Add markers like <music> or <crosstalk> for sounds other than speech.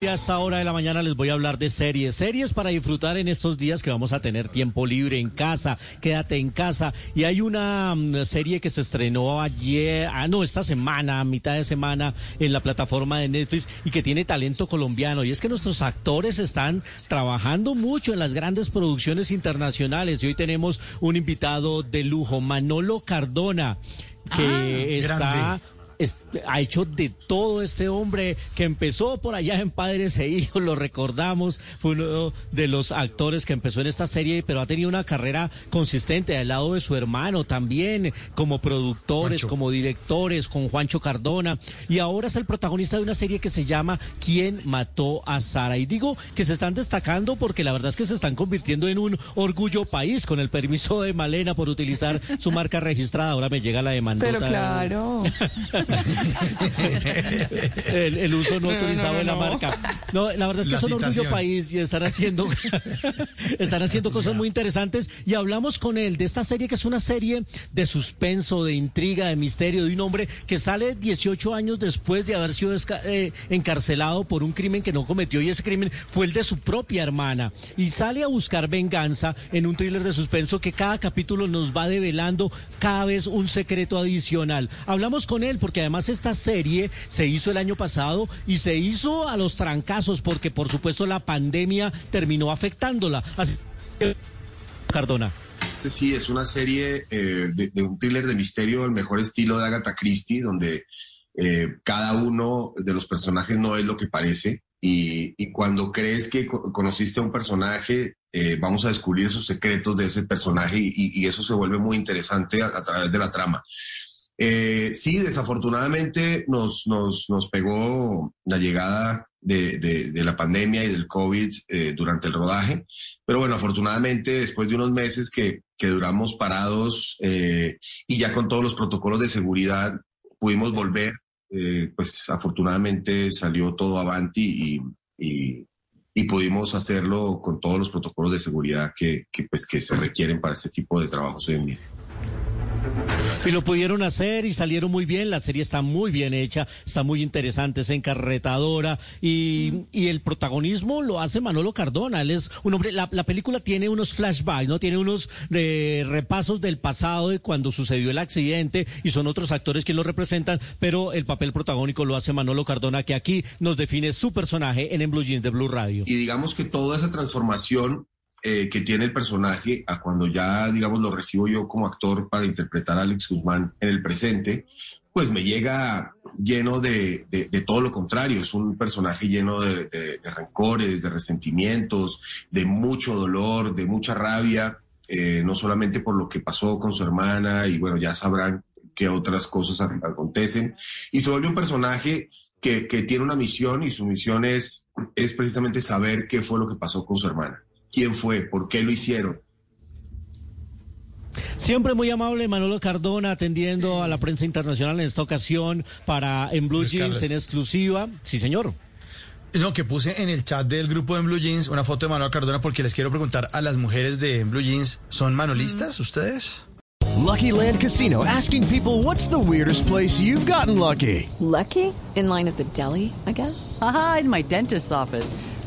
A esta hora de la mañana les voy a hablar de series, series para disfrutar en estos días que vamos a tener tiempo libre en casa, quédate en casa. Y hay una mm, serie que se estrenó ayer, ah no, esta semana, a mitad de semana, en la plataforma de Netflix y que tiene talento colombiano. Y es que nuestros actores están trabajando mucho en las grandes producciones internacionales. Y hoy tenemos un invitado de lujo, Manolo Cardona, que está... grande ha hecho de todo este hombre que empezó por allá en Padres e Hijos, lo recordamos, fue uno de los actores que empezó en esta serie, pero ha tenido una carrera consistente al lado de su hermano también, como productores, como directores, con Juancho Cardona, y ahora es el protagonista de una serie que se llama ¿Quién mató a Sara? Y digo que se están destacando porque la verdad es que se están convirtiendo en un orgullo país, con el permiso de Malena por utilizar su marca registrada, ahora me llega la demanda. Pero claro. <laughs> <laughs> el, uso no, autorizado de la marca. No, la verdad es que son orgullo país y están haciendo, <laughs> están haciendo cosas muy interesantes. Y hablamos con él de esta serie que es una serie de suspenso, de intriga, de misterio, de un hombre que sale 18 años después de haber sido eh, encarcelado por un crimen que no cometió y ese crimen fue el de su propia hermana. Y sale a buscar venganza en un thriller de suspenso que cada capítulo nos va develando cada vez un secreto adicional. Hablamos con él porque además esta serie se hizo el año pasado y se hizo a los trancazos porque por supuesto la pandemia terminó afectándola. Cardona. Sí, es una serie eh, de, un thriller de misterio, el mejor estilo de Agatha Christie, donde eh, cada uno de los personajes no es lo que parece. Y, cuando crees que conociste a un personaje, eh, vamos a descubrir esos secretos de ese personaje y, eso se vuelve muy interesante a través de la trama. Eh, sí, desafortunadamente nos, nos, nos, pegó la llegada de, de, la pandemia y del COVID eh, durante el rodaje, pero bueno, afortunadamente después de unos meses que, que duramos parados eh, y ya con todos los protocolos de seguridad pudimos volver, eh, pues afortunadamente salió todo avanti y, y, y, pudimos hacerlo con todos los protocolos de seguridad que, que, pues, que se requieren para este tipo de trabajos hoy en día. Y lo pudieron hacer y salieron muy bien. La serie está muy bien hecha, está muy interesante, es encarretadora y, y el protagonismo lo hace Manolo Cardona. Él es un hombre. La, la película tiene unos flashbacks, no tiene unos eh, repasos del pasado de cuando sucedió el accidente y son otros actores que lo representan, pero el papel protagónico lo hace Manolo Cardona, que aquí nos define su personaje en En Blue Jeans de Blue Radio. Y digamos que toda esa transformación eh, que tiene el personaje a cuando ya, digamos, lo recibo yo como actor para interpretar a Alex Guzmán en el presente, pues me llega lleno de, de, todo lo contrario. Es un personaje lleno de, de, rencores, de resentimientos, de mucho dolor, de mucha rabia, eh, no solamente por lo que pasó con su hermana, y bueno, ya sabrán que otras cosas acontecen. Y se vuelve un personaje que, que tiene una misión y su misión es, es precisamente saber qué fue lo que pasó con su hermana quién fue, por qué lo hicieron. Siempre muy amable Manolo Cardona atendiendo a la prensa internacional en esta ocasión para en Blue Jeans en exclusiva. Sí, señor. No, que puse en el chat del grupo de Blue Jeans una foto de Manolo Cardona porque les quiero preguntar a las mujeres de Blue Jeans, ¿son manolistas ustedes? Lucky Land Casino asking people what's the weirdest place you've gotten lucky. Lucky? In line at the deli, I guess. Aha, in my dentist's office.